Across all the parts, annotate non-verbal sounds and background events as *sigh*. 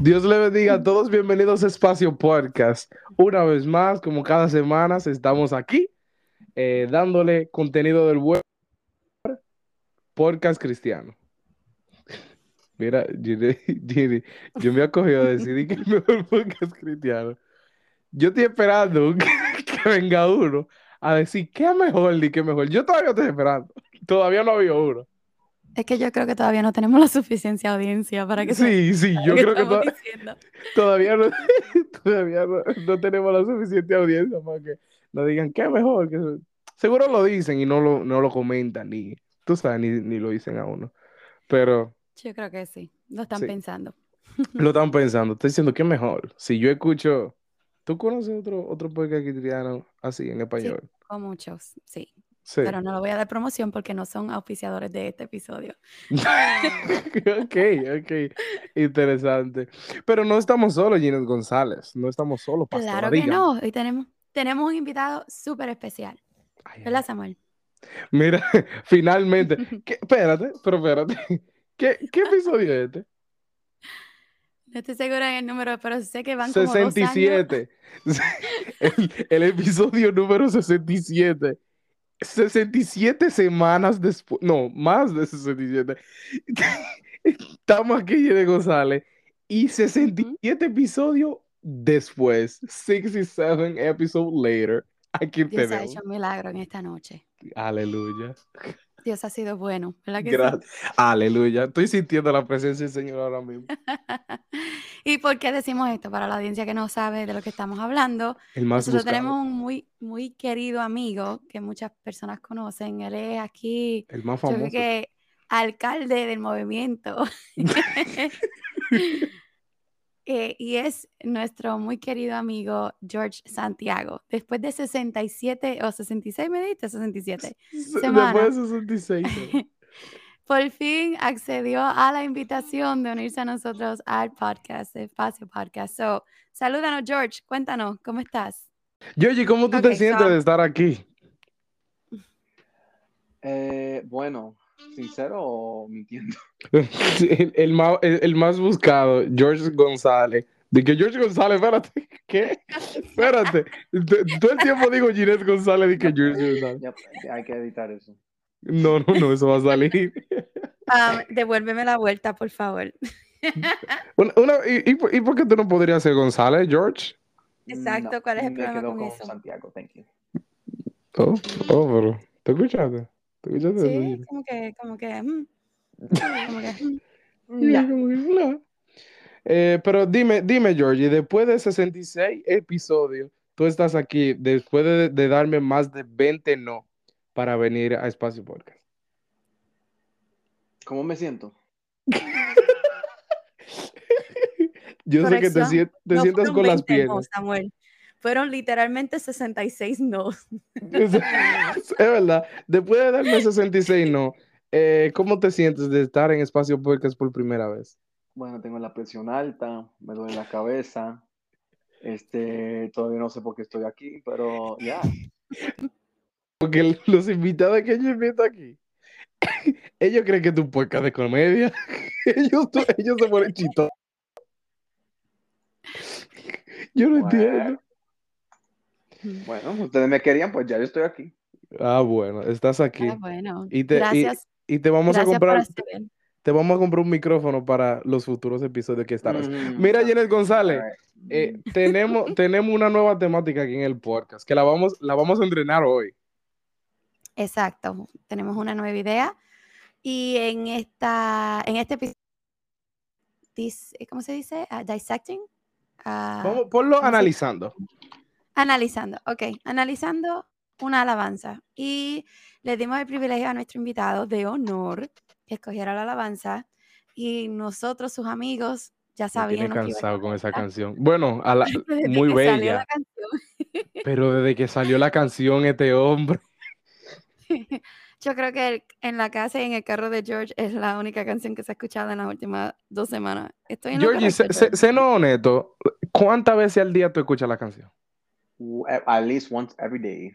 Dios le bendiga a todos. Bienvenidos a Espacio Podcast. Una vez más, como cada semana, estamos aquí eh, dándole contenido del web podcast cristiano. Mira, Gini, *laughs* yo me he acogido a que el mejor podcast cristiano. Yo estoy esperando *laughs* que, venga uno a decir qué mejor ni qué mejor. Yo todavía estoy esperando. Todavía no había uno. Es que yo creo que todavía no tenemos la suficiente audiencia para que Sí, sí, yo creo que todavía, no, *laughs* todavía no, tenemos la suficiente audiencia para que nos digan qué mejor. Que... Seguro lo dicen y no lo, no lo comentan, ni tú sabes, ni, lo dicen a uno. Pero. Yo creo que sí, lo están pensando. *laughs* Lo están pensando, estoy diciendo qué mejor. Si yo escucho. ¿Tú conoces otro, otro podcast cristiano así en español? Sí, con muchos, sí. Pero no lo voy a dar promoción porque no son auspiciadores de este episodio. *laughs* ok, ok. Interesante. Pero no estamos solos, Ginés González. No estamos solos. Claro que no. Hoy tenemos, tenemos un invitado súper especial. ¿Verdad, Samuel? Mira, *laughs* finalmente. *laughs* espérate, pero espérate. ¿Qué, ¿Qué episodio es este? No estoy segura en el número, pero sé que van 67. como dos el, el episodio número 67. 67 semanas después, no, más de 67. Estamos aquí de González y 67 episodios después, 67 episodes later, aquí Dios ha hecho un milagro en esta noche. Aleluya. Dios ha sido bueno, ¿verdad que Aleluya. Estoy sintiendo la presencia del Señor ahora mismo. *laughs* ¿Y por qué decimos esto? Para la audiencia que no sabe de lo que estamos hablando. Nosotros tenemos un muy, muy querido amigo que muchas personas conocen. Él es aquí. El más famoso. que alcalde del movimiento. *laughs* *laughs* Eh, y es nuestro muy querido amigo George Santiago. Después de 67 o 66, me dijiste 67 semanas. *laughs* Después de 66. *laughs* por fin accedió a la invitación de unirse a nosotros al podcast, Espacio Podcast. So, salúdanos, George. Cuéntanos, ¿cómo estás? George, ¿cómo tú te sientes de estar aquí? Eh, bueno, ¿Sincero o mintiendo? *laughs* el, más, el, más buscado, George González. De que George González, espérate, *laughs* ¿qué? Espérate. Todo el tiempo digo Ginette González y que George González. hay que editar eso. No, no, no, eso va a salir. *laughs* Ah, devuélveme la vuelta, por favor. y, y, por qué tú no podrías ser González, George? Exacto, ¿cuál es el problema con, eso? Santiago, thank you. Oh, oh, pero, ¿te escuchaste? Sí, como que, como que, mm, *laughs* como que, mm, eh, pero dime, dime, Georgie, después de 66 episodios, tú estás aquí, después de, darme más de 20 no para venir a Espacio Podcast. ¿Cómo me siento? *laughs* Yo sé que te, sientas con las piernas. Samuel fueron literalmente 66 no. es, verdad. Después de darme 66 no, eh, ¿cómo te sientes de estar en Espacio Podcast por primera vez? Bueno, tengo la presión alta, me duele la cabeza. Este, todavía no sé por qué estoy aquí, pero ya. Porque los invitados que yo invito aquí, *coughs* ellos creen que tu podcast de comedia. *laughs* ellos, ellos se ponen chitos. Yo no entiendo. Bueno, ustedes me querían, pues ya yo estoy aquí. Ah, bueno, estás aquí. Ah, bueno. Y te, Gracias. Y, te vamos a comprar. Te vamos a comprar un micrófono para los futuros episodios que estarás. Mm, Mira, Janet González, eh, tenemos, *laughs* tenemos una nueva temática aquí en el podcast que la vamos, la vamos a entrenar hoy. Exacto, tenemos una nueva idea y en esta, en este episodio, ¿cómo se dice? Uh, dissecting. Uh, ponlo analizando. Analizando, ok, analizando una alabanza. Y le dimos el privilegio a nuestro invitado de honor que escogiera la alabanza. Y nosotros, sus amigos, ya sabían. Me cansado con esa canción. Bueno, *laughs* muy bella. *laughs* pero desde que salió la canción, este hombre. *laughs* Yo creo que en la casa y en el carro de George es la única canción que se ha escuchado en las últimas dos semanas. Estoy en George, sé, no honesto, ¿cuántas veces al día tú escuchas la canción? At least once every day.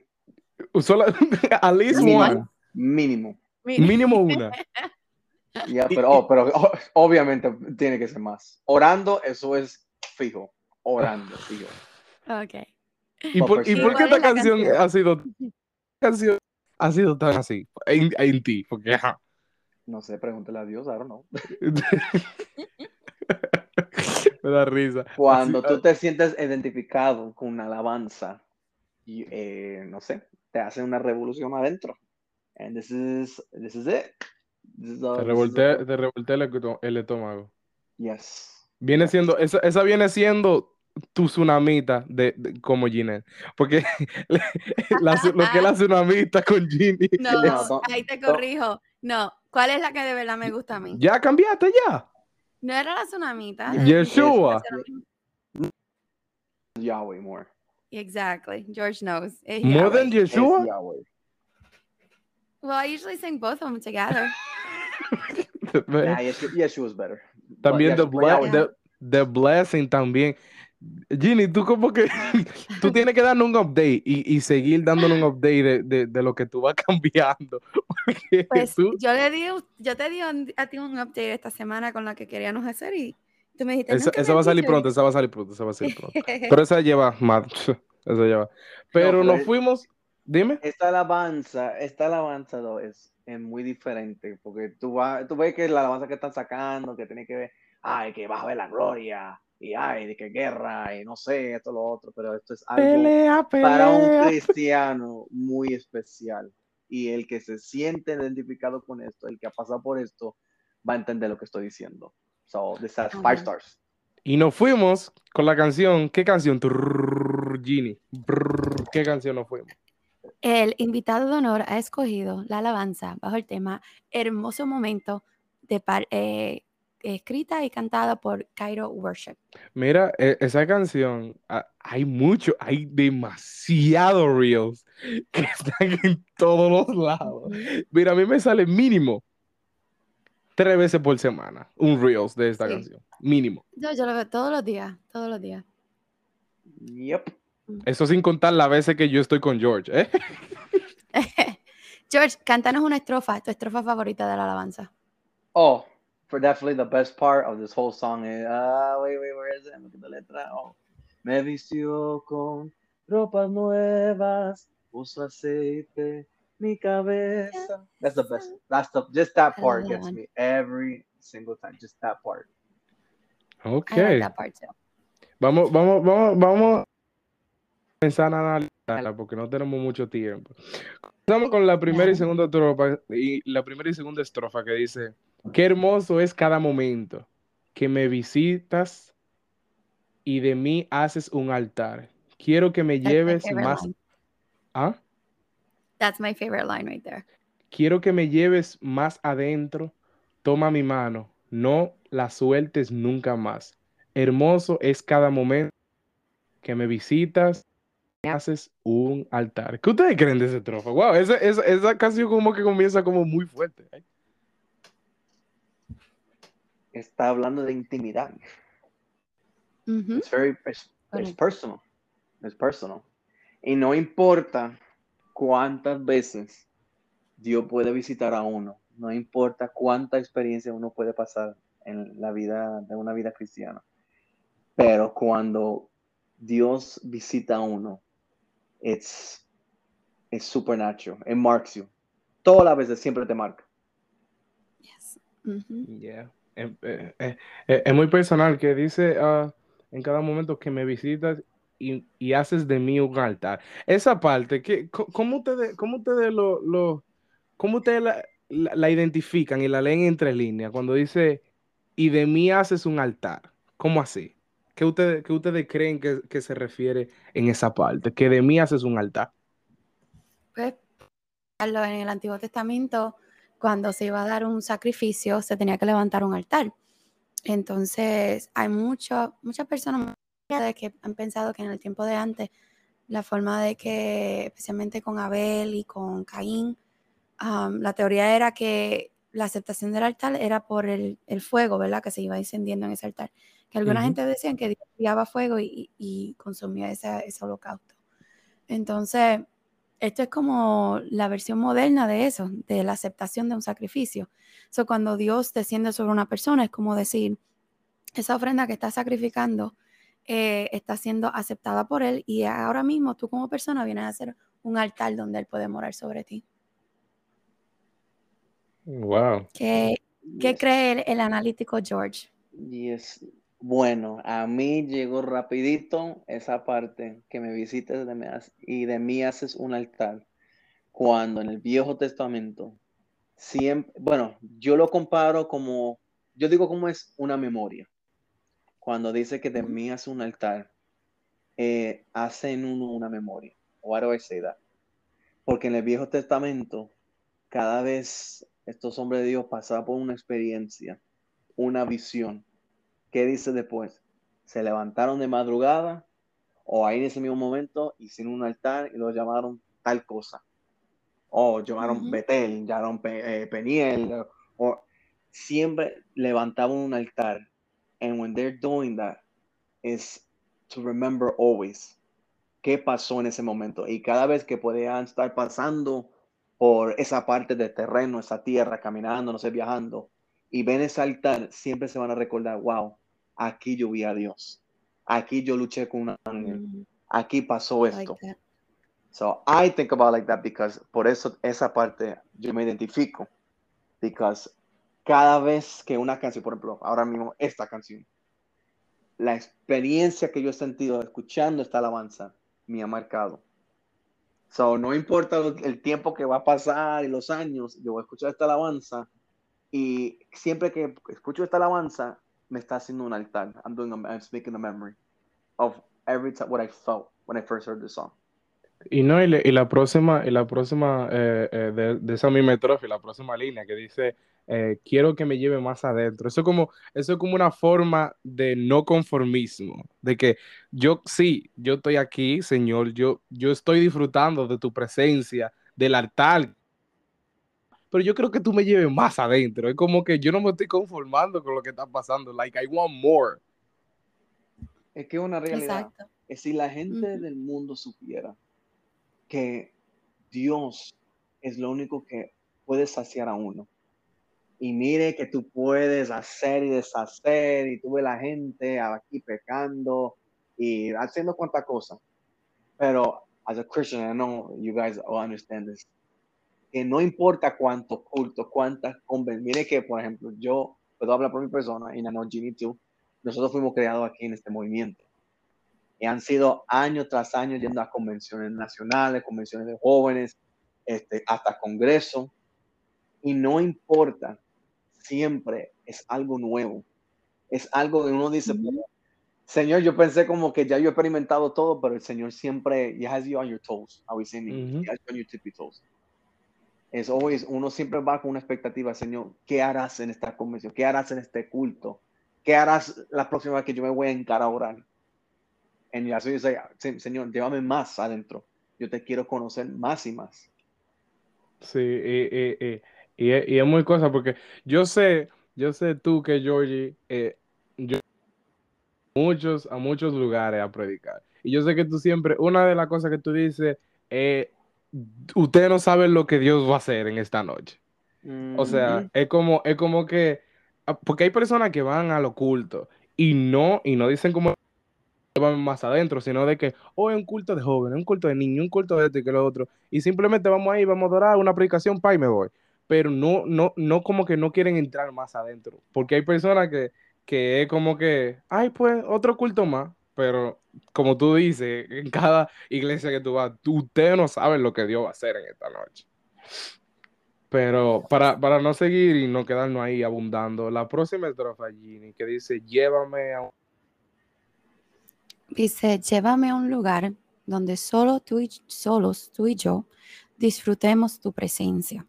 Solo, *laughs* at least one. Mínimo. Mínimo *laughs* una. Ya, pero, oh, pero oh, obviamente tiene que ser más. Orando, eso es fijo. Orando, fijo. Ok. ¿Y por, ¿y por ¿Cuál qué es esta la canción, canción? ha sido canción ha sido tan así en, en ti? Porque ajá. No sé, pregúntale a Dios, I don't know. *laughs* me da risa. Cuando Así- tú te sientes identificado con una alabanza, y, eh, no sé, te hace una revolución adentro. And this is, this is it. This is all- Te all- te revolté el, estómago. Yes. Viene Yes. siendo, esa, esa viene siendo tu tsunamita de, de- como Ginette. Porque *laughs* la lo que es la *laughs* tsunamita con Ginny. No, No, no, ahí te corrijo. No, ¿cuál es la que de verdad me gusta a mí? Ya cambiaste ya. No era la tsunamita. Yeshua. Yahweh more. Exactly. George knows. Eh, es More than Yahweh. Es Yeshua. Yahweh. Well, I usually sing both of them together. *laughs* *laughs* Nah, Yeshua, Yeshua's better. También the, But ble- Yahweh- the- the blessing también. Ginny, tú como que *laughs* tú tienes que darnos un update y, y seguir dándonos un update de, de- de lo que tú vas *laughs* cambiando. Pues tú- yo le di, yo te di un- a ti un update esta semana con lo que queríamos hacer y tú me dijiste. esa, "Nunca me esa va a salir pronto, esa va a salir pronto, esa va a salir pronto. *laughs* Pero esa lleva más. Esa lleva. Pero pero nos es- fuimos. Dime. Esta alabanza, esta alabanza though, es, es muy diferente, porque tú, vas, tú ves que la alabanza que están sacando, que tiene que ver, ay, que vas a ver la gloria, y ay, de que guerra, y no sé, esto, lo otro, pero esto es algo Pelea, para un pelea. cristiano muy especial. Y el que se siente identificado con esto, el que ha pasado por esto, va a entender lo que estoy diciendo. So, this has five stars. Y nos fuimos con la canción. ¿Qué canción? Trrr, Ginny. Brrr, ¿Qué canción nos fuimos? El invitado de honor ha escogido la alabanza bajo el tema Hermoso Momento, de par- eh, escrita y cantada por Cairo Worship. Mira, e- esa canción, ah, hay mucho, hay demasiados reels *laughs* que están en todos los lados. Mira, a mí me sale mínimo tres veces por semana un reels de esta Sí. canción. Mínimo. Yo, yo lo veo todos los días, todos los días. Yep. Eso sin contar las veces que yo estoy con George, ¿eh? *laughs* George, cántanos una estrofa, tu estrofa favorita de la alabanza. Oh, for definitely the best part of this whole song is, ah, wait, wait, where is it? Look at the letra. Oh. Me vistió con ropas nuevas, puso aceite mi cabeza. That's the best. That's the just that part gets one. me every single time. Just that part. Ok. I like that part too. Vamos, vamos, vamos, vamos a pensar a analizarla porque no tenemos mucho tiempo. Empezamos con la primera y segunda estrofa y la primera y segunda estrofa que dice, qué hermoso es cada momento que me visitas y de mí haces un altar. Quiero que me That's lleves más, line. ¿ah? That's my favorite line right there. Quiero que me lleves más adentro. Toma mi mano, no la sueltes nunca más. Hermoso es cada momento que me visitas, me haces un altar. ¿Qué ustedes creen de ese estrofa? Wow, esa, esa, esa canción como que comienza como muy fuerte. ¿eh? Está hablando de intimidad. Ujú. It's very, it's, personal. It's personal. Y no importa cuántas veces Dios puede visitar a uno, no importa cuánta experiencia uno puede pasar en la vida de una vida cristiana, pero cuando Dios visita a uno, it's, it's supernatural. It marks you. Todas las veces siempre te marca. Yes. Ujú. Yeah. Eh, eh, eh, eh, es muy personal que dice ah, en cada momento que me visitas y, y haces de mí un altar. Esa parte, que, ¿cómo ustedes, cómo ustedes lo, lo- cómo ustedes la, la- la identifican y la leen entre líneas cuando dice y de mí haces un altar? ¿Cómo así? ¿Qué ustedes, qué ustedes creen que, que se refiere en esa parte? Que de mí haces un altar. Pues, en el Antiguo Testamento, cuando se iba a dar un sacrificio, se tenía que levantar un altar. Entonces, hay mucho, muchas personas que han pensado que en el tiempo de antes, la forma de que, especialmente con Abel y con Caín, am, la teoría era que la aceptación del altar era por el, el fuego, ¿verdad? Que se iba encendiendo en ese altar. Que alguna Ujú. gente decían que Dios enviaba fuego y, y consumía ese, ese holocausto. Entonces, esto es como la versión moderna de eso, de la aceptación de un sacrificio. So, cuando Dios desciende sobre una persona, es como decir, esa ofrenda que está sacrificando eh, está siendo aceptada por Él y ahora mismo tú como persona vienes a ser un altar donde Él puede morar sobre ti. Wow. ¿Qué, qué cree el, analítico George? Yes. Bueno, a mí llegó rapidito esa parte que me visites y de mí haces un altar. Cuando en el Viejo Testamento, siempre, bueno, yo lo comparo como, yo digo como es una memoria. Cuando dice que de mí haces un altar, eh, hacen uno una memoria. I say that? Porque en el Viejo Testamento, cada vez estos hombres de Dios pasaban por una experiencia, una visión ¿Qué dice después? Se levantaron de madrugada o ahí en ese mismo momento hicieron un altar y lo llamaron tal cosa. O llamaron Betel, llamaron eh, Peniel, o siempre levantaban un altar. And when they're doing that, is to remember always qué pasó en ese momento. Y cada vez que podían estar pasando por esa parte del terreno, esa tierra, caminando, no sé, viajando, y ven ese altar, siempre se van a recordar, wow, aquí yo vi a Dios, aquí yo luché con un ángel, mm. aquí pasó esto. so I think about like that because por eso esa parte yo me identifico. Because cada vez que una canción, por ejemplo, ahora mismo esta canción, la experiencia que yo he sentido escuchando esta alabanza me ha marcado. So, no importa el tiempo que va a pasar y los años, yo voy a escuchar esta alabanza y siempre que escucho esta alabanza, me está haciendo un altar. I'm doing, a, I'm speaking a memory of every time what I felt when I first heard the song. Y no, y, y la próxima, y la próxima eh, eh, de, de, esa misma estrofa, la próxima línea que dice, eh, quiero que me lleve más adentro. Eso como, eso es como una forma de no conformismo, de que yo sí, yo estoy aquí, Señor, yo, yo estoy disfrutando de tu presencia, del altar pero yo creo que tú me lleves más adentro. Es como que yo no me estoy conformando con lo que está pasando. Like, I want more. Es que una realidad. Es si la gente del mundo supiera que Dios es lo único que puede saciar a uno. Y mire que tú puedes hacer y deshacer y tú ves la gente aquí pecando y haciendo cuantas cosas. Pero as a Christian, I know you guys all understand this que no importa cuántos cultos, cuántas convenciones. Mire que, por ejemplo, yo puedo hablar por mi persona y no Ginny too. Nosotros fuimos creados aquí en este movimiento. Y han sido años tras años yendo a convenciones nacionales, convenciones de jóvenes, este, hasta congreso. Y no importa, siempre es algo nuevo. Es algo que uno dice, Señor, yo pensé como que ya yo he experimentado todo, pero el Señor siempre, he has you on your toes, how we say he has you on your tippy toes es always, uno siempre va con una expectativa, Señor, ¿qué harás en esta convención? ¿Qué harás en este culto? ¿Qué harás la próxima vez que yo me voy a encarar a orar? Y así dice, Señor, llévame más adentro. Yo te quiero conocer más y más. Sí, y, y, y, es muy cosa, porque yo sé, yo sé tú que Georgie, eh, yo muchos, a muchos lugares a predicar. Y yo sé que tú siempre, una de las cosas que tú dices es ustedes no saben lo que Dios va a hacer en esta noche. O sea, es como, es como que, ah, porque hay personas que van al oculto y no, y no dicen como van más adentro, sino de que, oh, es un culto de jóvenes, un culto de niños, un culto de este y que lo otro, y simplemente vamos ahí, vamos a adorar una predicación, pa, y me voy. Pero no, no, no como que no quieren entrar más adentro, porque hay personas que, que es como que, ay, pues, otro culto más, pero como tú dices, en cada iglesia que tú vas, tú, ustedes no saben lo que Dios va a hacer en esta noche. Pero para, para no seguir y no quedarnos ahí abundando, la próxima estrofa, Ginny, que dice, llévame a un... Dice, llévame a un lugar donde solo tú y, solos tú y yo disfrutemos tu presencia.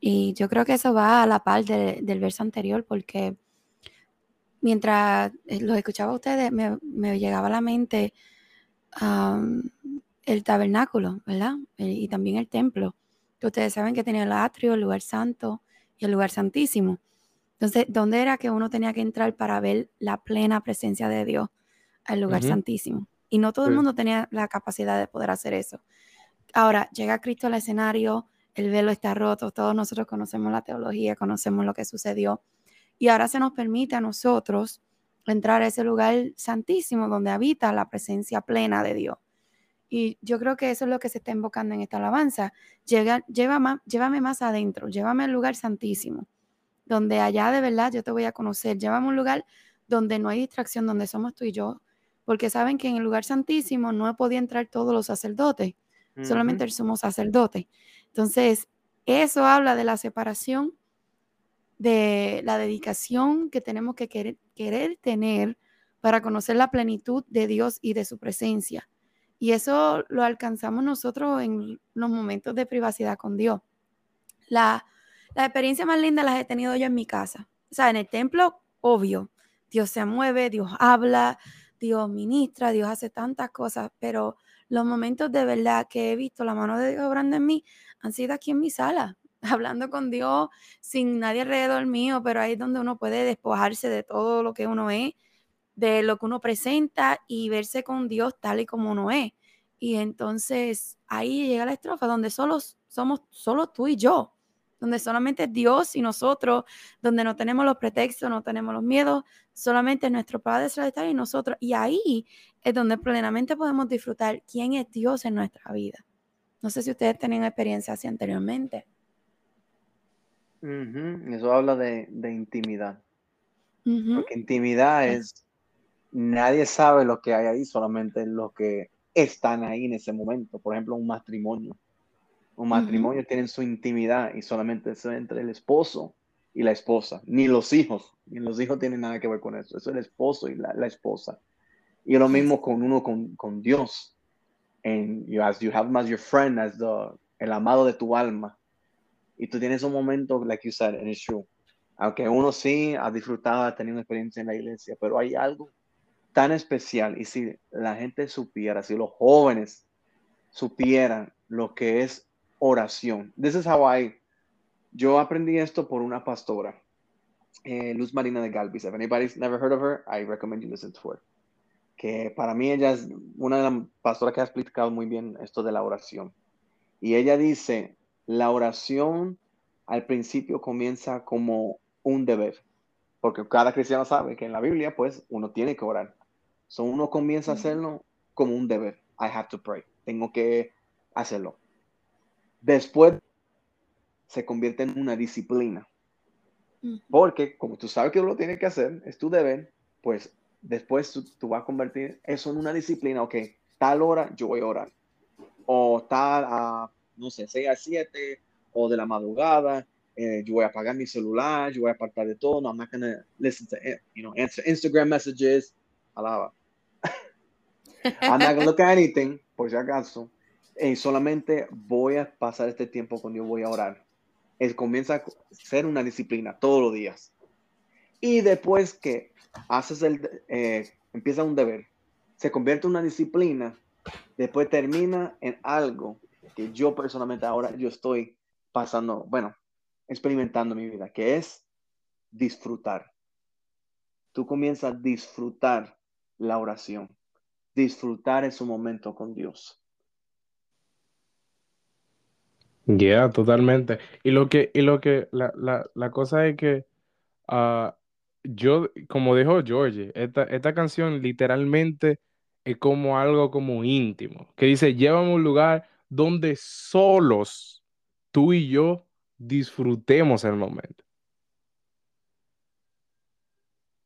Y yo creo que eso va a la par del verso anterior porque mientras eh, los escuchaba a ustedes, me, llegaba a la mente el tabernáculo, ¿verdad? Y también el templo, ustedes saben que tenía el atrio, el lugar santo y el lugar santísimo. Entonces, ¿dónde era que uno tenía que entrar para ver la plena presencia de Dios al lugar santísimo? Y no todo el mundo tenía la capacidad de poder hacer eso. Ahora, llega Cristo al escenario, el velo está roto, todos nosotros conocemos la teología, conocemos lo que sucedió. Y ahora se nos permite a nosotros entrar a ese lugar santísimo donde habita la presencia plena de Dios. Y yo creo que eso es lo que se está invocando en esta alabanza. Llega, lleva llévame más adentro, llévame al lugar santísimo, donde allá de verdad yo te voy a conocer. Llévame a un lugar donde no hay distracción, donde somos tú y yo. Porque saben que en el lugar santísimo no podía entrar todos los sacerdotes, solamente el sumo sacerdote. Entonces, eso habla de la separación, de la dedicación que tenemos que querer, tener para conocer la plenitud de Dios y de su presencia. Y eso lo alcanzamos nosotros en los momentos de privacidad con Dios. La, la experiencia más linda las he tenido yo en mi casa. O sea, en el templo, obvio, Dios se mueve, Dios habla, Dios ministra, Dios hace tantas cosas, pero los momentos de verdad que he visto la mano de Dios obrando en mí han sido aquí en mi sala, *laughs* hablando con Dios sin nadie alrededor mío, pero ahí es donde uno puede despojarse de todo lo que uno es de lo que uno presenta y verse con Dios tal y como uno es. Y entonces ahí llega la estrofa donde solo somos solo tú y yo, donde solamente Dios y nosotros, donde no tenemos los pretextos, no tenemos los miedos, solamente nuestro Padre Celestial y nosotros. Y ahí es donde plenamente podemos disfrutar quién es Dios en nuestra vida. No sé si ustedes tenían experiencia así anteriormente. Eso habla de, intimidad. Porque intimidad es nadie sabe lo que hay ahí, solamente los que están ahí en ese momento. Por ejemplo, un matrimonio. Un matrimonio tiene su intimidad y solamente es entre el esposo y la esposa, ni los hijos, ni los hijos tienen nada que ver con eso. Eso es el esposo y la, esposa. Y lo mismo con uno con, con Dios. And you, as you have him as your friend, as the, el amado de tu alma. Y tú tienes un momento, like you said, and it's true. Aunque uno sí ha disfrutado, ha tenido experiencia en la iglesia, pero hay algo tan especial y si la gente supiera, si los jóvenes supieran lo que es oración. This is how I, yo aprendí esto por una pastora, eh, Luz Marina de Galvis. If anybody's never heard of her, I recommend you listen to her. Que para mí ella es una de las pastoras que ha explicado muy bien esto de la oración. Y ella dice, la oración al principio comienza como un deber, porque cada cristiano sabe que en la Biblia, pues, uno tiene que orar. So uno comienza a hacerlo como un deber. I have to pray. Tengo que hacerlo. Después se convierte en una disciplina. Porque como tú sabes que lo tienes que hacer, es tu deber, pues después tú, vas a convertir eso en una disciplina. Ok, tal hora yo voy a orar. O tal a, no sé, 6 a 7 o de la madrugada. Eh, yo voy a apagar mi celular, yo voy a apartar de todo. No, I'm not to listen to, eh, you know, answer Instagram messages. Alaba. I'm not gonna look at anything, por si acaso. Y solamente voy a pasar este tiempo con Dios, voy a orar. Es, comienza a ser una disciplina todos los días. Y después que haces el, eh, empieza un deber, se convierte en una disciplina, después termina en algo que yo personalmente ahora yo estoy pasando, bueno, experimentando mi vida, que es disfrutar. Tú comienzas a disfrutar la oración disfrutar ese momento con Dios. Ya, totalmente. Y lo que, y lo que, la, cosa es que ah, yo, como dijo George, esta, esta canción literalmente es como algo como íntimo, que dice, llévame a un lugar donde solos tú y yo disfrutemos el momento.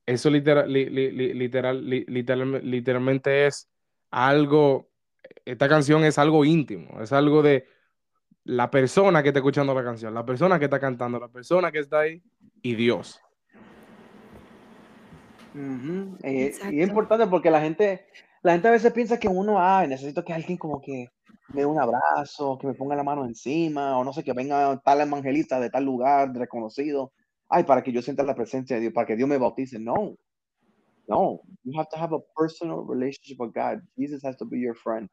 Eso literal, literal, literalmente es algo, esta canción es algo íntimo, es algo de la persona que está escuchando la canción, la persona que está cantando, la persona que está ahí y Dios. Eh, y es importante porque la gente, la gente a veces piensa que uno, ah, necesito que alguien como que me dé un abrazo, que me ponga la mano encima, o no sé, que venga tal evangelista de tal lugar reconocido ay, para que yo sienta la presencia de Dios, para que Dios me bautice. No, no, you have to have a personal relationship with God. Jesus has to be your friend.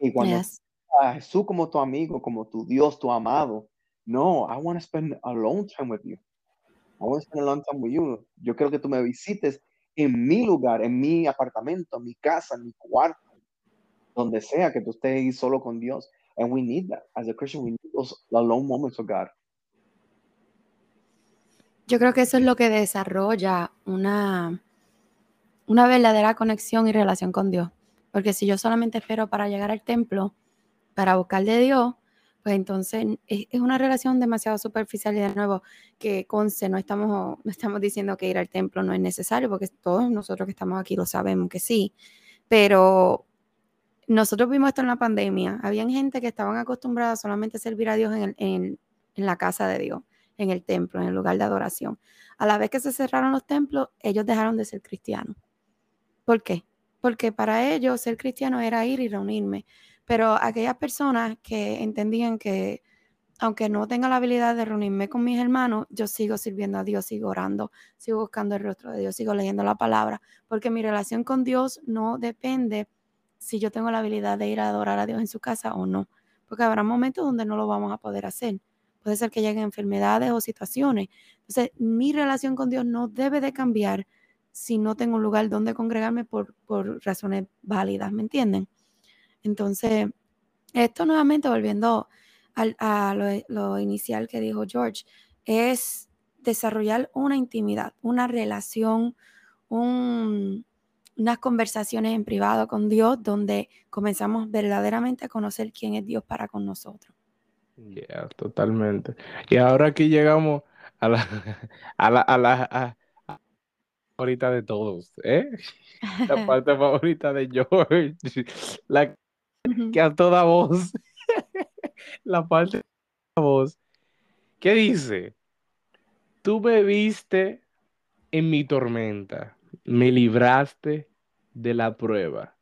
Y cuando yes. a Jesús como tu amigo, como tu Dios, tu amado, no, I want to spend a long time with you. I want to spend a long time with you. Yo quiero que tú me visites en mi lugar, en mi apartamento, en mi casa, en mi cuarto, donde sea que tú estés solo con Dios. And we need that. As a Christian, we need those alone moments with God. Yo creo que eso es lo que desarrolla una, una verdadera conexión y relación con Dios. Porque si yo solamente espero para llegar al templo, para buscar de Dios, pues entonces es, una relación demasiado superficial y de nuevo que conce, no estamos, no estamos diciendo que ir al templo no es necesario, porque todos nosotros que estamos aquí lo sabemos que sí, pero nosotros vimos esto en la pandemia, habían gente que estaban acostumbrada solamente a servir a Dios en, en la casa de Dios en el templo, en el lugar de adoración. A la vez que se cerraron los templos, ellos dejaron de ser cristianos. ¿Por qué? Porque para ellos ser cristiano era ir y reunirme. Pero aquellas personas que entendían que aunque no tenga la habilidad de reunirme con mis hermanos, yo sigo sirviendo a Dios, sigo orando, sigo buscando el rostro de Dios, sigo leyendo la palabra, porque mi relación con Dios no depende si yo tengo la habilidad de ir a adorar a Dios en su casa o no, porque habrá momentos donde no lo vamos a poder hacer puede ser que lleguen enfermedades o situaciones. Entonces, mi relación con Dios no debe de cambiar si no tengo un lugar donde congregarme por, razones válidas, ¿me entienden? Entonces, esto nuevamente volviendo a lo, inicial que dijo George, es desarrollar una intimidad, una relación, unas conversaciones en privado con Dios donde comenzamos verdaderamente a conocer quién es Dios para con nosotros. Yeah, totalmente. Y ahora aquí llegamos *laughs* a la, a la, a la favorita de todos, ¿eh? *laughs* La parte favorita de George, *laughs* la que a toda voz, la parte de voz, ¿qué dice? Tú me viste en mi tormenta, me libraste de la prueba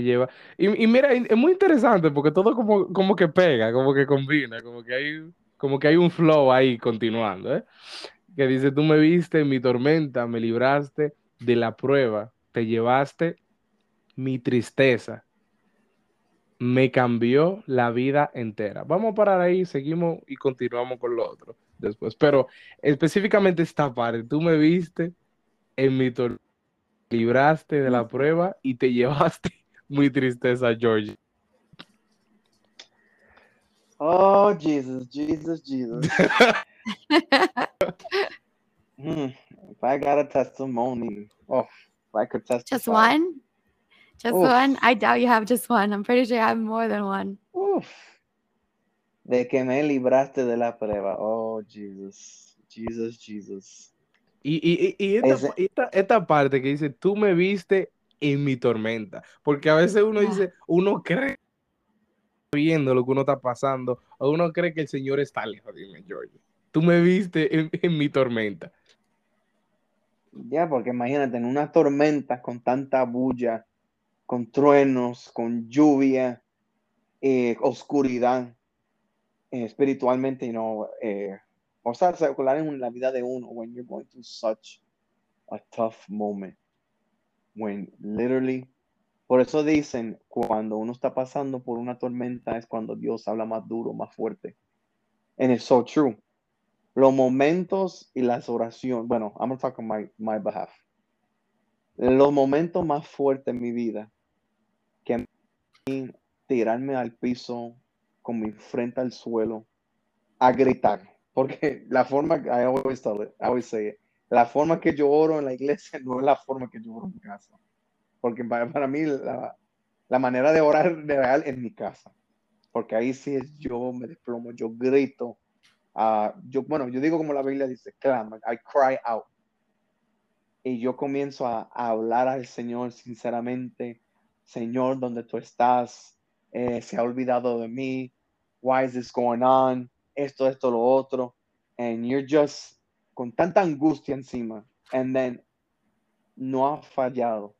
lleva. Y, mira, es muy interesante porque todo como, como que pega, como que combina, como que hay, como que hay un flow ahí continuando, ¿eh? Que dice, tú me viste en mi tormenta, me libraste de la prueba, te llevaste mi tristeza, me cambió la vida entera. Vamos a parar ahí, seguimos y continuamos con lo otro después. Pero específicamente esta parte, tú me viste en mi libraste de la prueba y te *laughs* llevaste muy tristeza, George. Oh, Jesus, Jesus, Jesus. *laughs* mm, if I got a testimony, oh, if I could testify. Just one? Just Oof. one? I doubt you have just one. I'm pretty sure you have more than one. De que me libraste de la prueba. Oh, Jesus. Jesus, Jesus. Y, y, y esta, esta, esta parte que dice, tú me viste en mi tormenta. Porque a veces uno dice, uno cree viendo lo que uno está pasando, o uno cree que el Señor está lejos. Dime, George, tú me viste en, mi tormenta. Ya, porque imagínate, en una tormenta con tanta bulla, con truenos, con lluvia, eh, oscuridad, eh, espiritualmente, you know, eh, o sea, circular en la vida de uno, when you're going through such a tough moment when literally, por eso dicen, cuando uno está pasando por una tormenta es cuando Dios habla más duro, más fuerte. And it's so true. Los momentos y las oraciones, bueno, I'm going to talk on my, my behalf. Los momentos más fuertes en mi vida que tirarme al piso con mi frente al suelo a gritar. Porque la forma, I always tell it, I always say it, la forma que yo oro en la iglesia no es la forma que yo oro en casa. Porque para, mí la, la, manera de orar real es mi casa. Porque ahí sí es yo me desplomo, yo grito. Uh, yo, bueno, yo digo como la Biblia dice, clama, I cry out. Y yo comienzo a, a hablar al Señor sinceramente. Señor, ¿dónde tú estás? Eh, se ha olvidado de mí. Why is this going on? Esto, esto, lo otro. And you're just con tanta angustia encima, and then no ha fallado,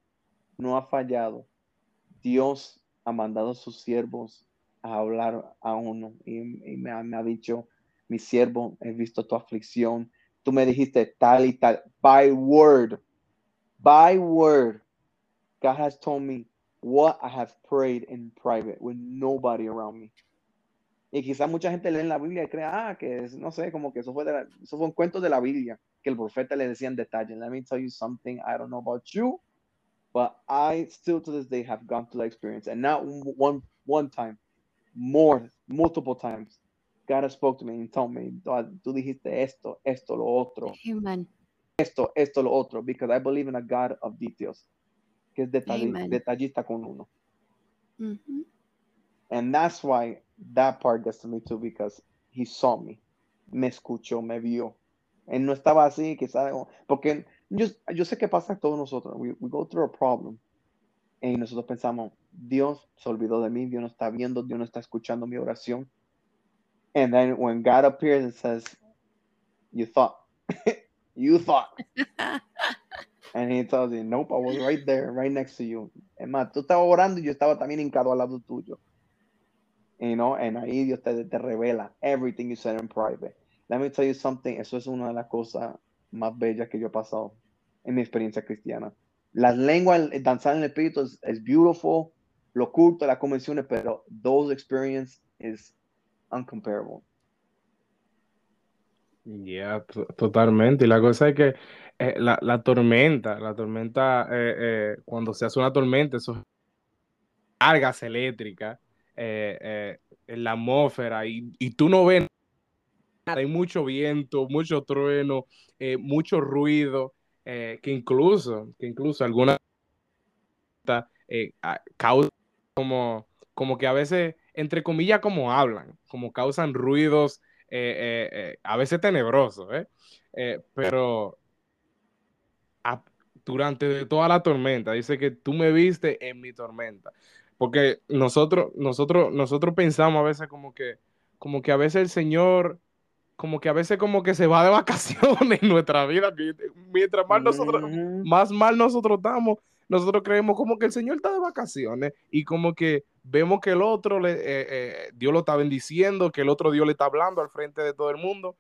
no ha fallado. Dios ha mandado a sus siervos a hablar a uno y, me, me, ha, dicho, mi siervo, he visto tu aflicción, tú me dijiste tal y tal, by word, by word, God has told me what I have prayed in private with nobody around me. Y quizás mucha gente lee en la Biblia y cree, ah, que es, no sé, como que eso fue, de eso fue un cuento de la Biblia, que el profeta le decía en detalle, let me tell you something, I don't know about you, But I still to this day have gone through that experience, and not one one time, more multiple times. God has spoke to me and told me, tú dijiste esto, esto, lo otro. Amen. Esto, esto, lo otro, because I believe in a God of details, que es detall detallista con uno. Mm -hmm. And that's why that part gets to me too, because he saw me, me escuchó, me vio. Él no estaba así, quizás, porque yo, yo sé que pasa a todos nosotros. We, we go through a problem. Y nosotros pensamos, Dios se olvidó de mí, Dios no está viendo, Dios no está escuchando mi oración. And then when God appears and says, You thought, *laughs* you thought. *laughs* and he tells you, Nope, I was right there, right next to you. Es más, tú estabas orando y yo estaba también hincado al lado tuyo. You know, and ahí Dios te, te revela everything you said in private. Let me tell you something, eso es una de las cosas más bellas que yo he pasado en mi experiencia cristiana. Las lenguas, danzar en el espíritu es, beautiful, lo oculto, las convenciones, pero those experience is uncomparable. Yeah, totalmente. Y la cosa es que eh, la, la, tormenta, la tormenta, eh, eh, cuando se hace una tormenta, eso cargas eléctricas en la atmósfera y, y tú no ves hay mucho viento, mucho trueno, eh, mucho ruido, eh, que incluso, que incluso alguna eh, causa como, como que a veces, entre comillas, como hablan, como causan ruidos a veces tenebrosos, pero durante toda la tormenta, dice que tú me viste en mi tormenta, porque nosotros, nosotros, nosotros pensamos a veces como que, como que a veces el Señor como que a veces como que se va de *laughs* vacaciones en nuestra vida. Mientras más nosotros, más mal nosotros estamos, nosotros creemos como que el Señor está de vacaciones y como que vemos que el otro, le, eh, eh, Dios lo está bendiciendo, que el otro Dios le está hablando al frente de todo el mundo.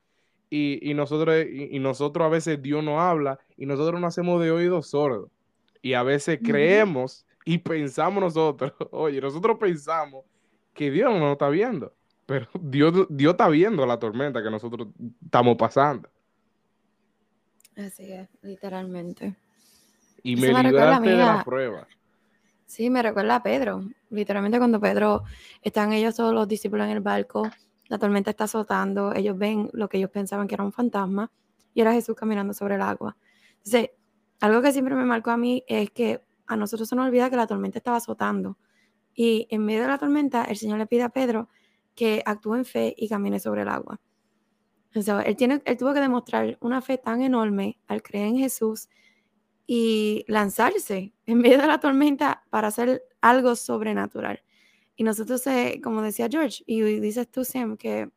Y, nosotros, y, nosotros a veces Dios no habla y nosotros no hacemos de oídos sordos. Y a veces creemos y pensamos nosotros, *laughs* oye, nosotros pensamos que Dios no nos está viendo. Pero *laughs* Dios, Dios está viendo la tormenta que nosotros estamos pasando. Así es, literalmente. Y me, libraste de la prueba. Sí, me recuerda a Pedro. Literalmente cuando Pedro, están ellos todos los discípulos en el barco, la tormenta está azotando, ellos ven lo que ellos pensaban que era un fantasma y era Jesús caminando sobre el agua. Entonces, algo que siempre me marcó a mí es que a nosotros se nos olvida que la tormenta estaba azotando. Y en medio de la tormenta, el Señor le pide a Pedro que actúe en fe y camine sobre el agua. él, tiene, él tuvo que demostrar una fe tan enorme al creer en Jesús y lanzarse en medio de la tormenta para hacer algo sobrenatural. Y nosotros, eh, como decía George, y dices tú, Sam, que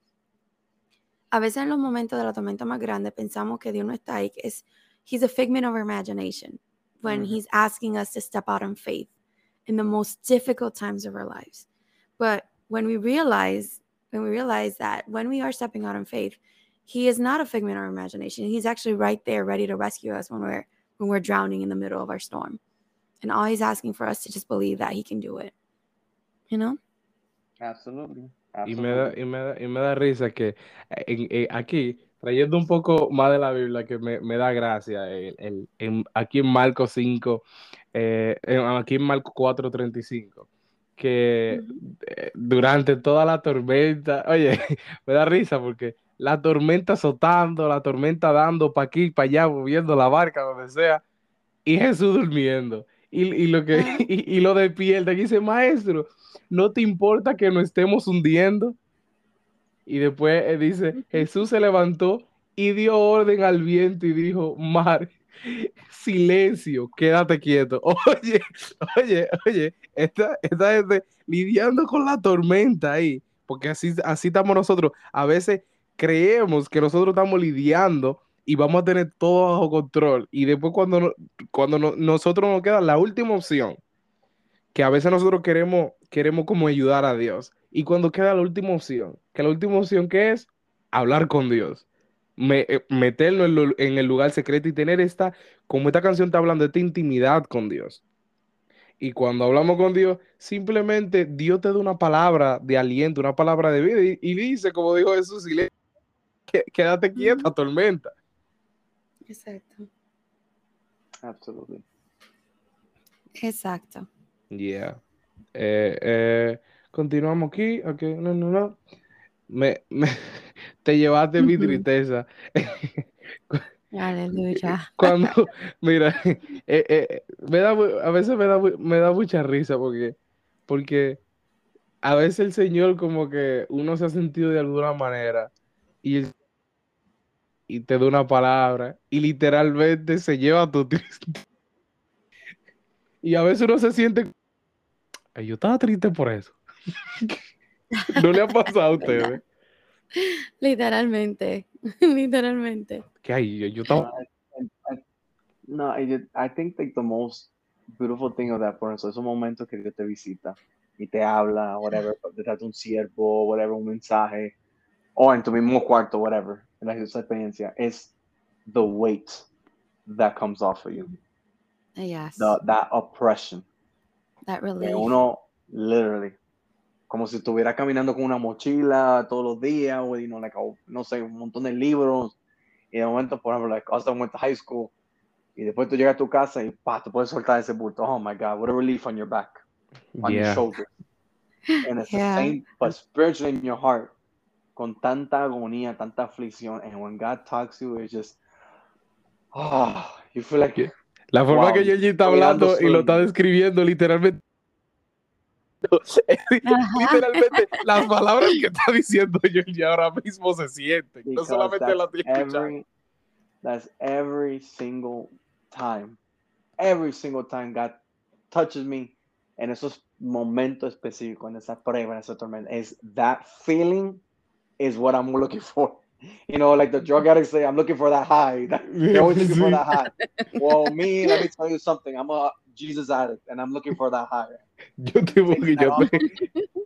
a veces en los momentos de la tormenta más grande pensamos que Dios no está ahí, que es, he's a figment of imagination when mm-hmm. he's asking us to step out in faith in the most difficult times of our lives. But when we realize when we realize that when we are stepping out in faith he is not a figment of our imagination. He's actually right there ready to rescue us when we're when we're drowning in the middle of our storm. And all he's asking for us to just believe that he can do it you know? Absolutely, Y, me da, y, me da, y me da risa que eh, en, en, aquí trayendo un poco más de la Biblia que me, me da gracia el, el, en, aquí en Marco 5 eh, aquí en Marco 4.35 que eh, durante toda la tormenta, oye, *laughs* me da risa porque la tormenta azotando, la tormenta dando para aquí, para allá, moviendo la barca, donde sea, y Jesús durmiendo. Y, lo que *laughs* y, lo despierta y dice, maestro, ¿no te importa que nos estemos hundiendo? Y después eh, dice, Jesús se levantó y dio orden al viento y dijo, mar, silencio, quédate quieto. *laughs* Oye, oye, oye, esta, esta gente lidiando con la tormenta ahí, porque así, así estamos nosotros. A veces creemos que nosotros estamos lidiando y vamos a tener todo bajo control. Y después cuando, cuando nosotros nos queda la última opción, que a veces nosotros queremos, queremos como ayudar a Dios. Y cuando queda la última opción, que la última opción que es hablar con Dios me, eh, meterlo en, el lugar secreto y tener esta, como esta canción está hablando, esta intimidad con Dios. Y cuando hablamos con Dios, simplemente Dios te da una palabra de aliento, una palabra de vida y, dice, como dijo Jesús, quédate quieta, tormenta. Exacto. Absolutely. Exacto. Yeah. Eh, eh, continuamos aquí. Ok, no, no, no. Me, me- *laughs* te llevaste mi tristeza. Aleluya. *laughs* Cuando, mira, *laughs* eh, eh, me da, a veces me da, me da mucha risa porque, porque a veces el Señor como que uno se ha sentido de alguna manera y, el- y te da una palabra y literalmente se lleva tu tristeza. Y a veces uno se siente, "Ay, yo estaba triste por eso. *laughs* ¿No le ha pasado a ustedes? Literalmente. *laughs* Literalmente. Que ay, yo, yo estaba... No, I, I think like the most beautiful thing of that, por eso, esos momentos que Dios te visita y te habla, whatever, *laughs* te trata un siervo, whatever, un mensaje, o en tu mismo cuarto, whatever, en la- esa experiencia, es the weight that comes off of you, Yes. the, that oppression. That que relief. uno, literally, como si estuviera caminando con una mochila todos los días, o you know, like, oh, no sé, un montón de libros, y de momento, por ejemplo, like, hasta went to high school, y después tú llegas a tu casa y pa, te puedes soltar ese bulto. Oh my God, what a relief on your back, on your Yeah. shoulders. And it's Yeah. the same, but spiritually in your heart, con tanta agonía, tanta aflicción, and when God talks to you, it's just, oh, you feel like. La forma Wow, que Yoyi está hablando y lo está describiendo literalmente. *laughs* Literalmente las palabras que está diciendo Yoyi ahora mismo se sienten. No solamente that's las estoy escuchando. every, that's every single time, every single time God touches me en esos momentos específicos, en esa prueba, en esa tormenta, is that feeling is what I'm looking for. You know, like the drug addicts say, I'm looking for that high. *laughs* They're always looking for *laughs* that high. Well, me, let me tell you something. I'm a Jesus addict, and I'm looking for that high. *laughs* Yo te voy, yo te-. *laughs*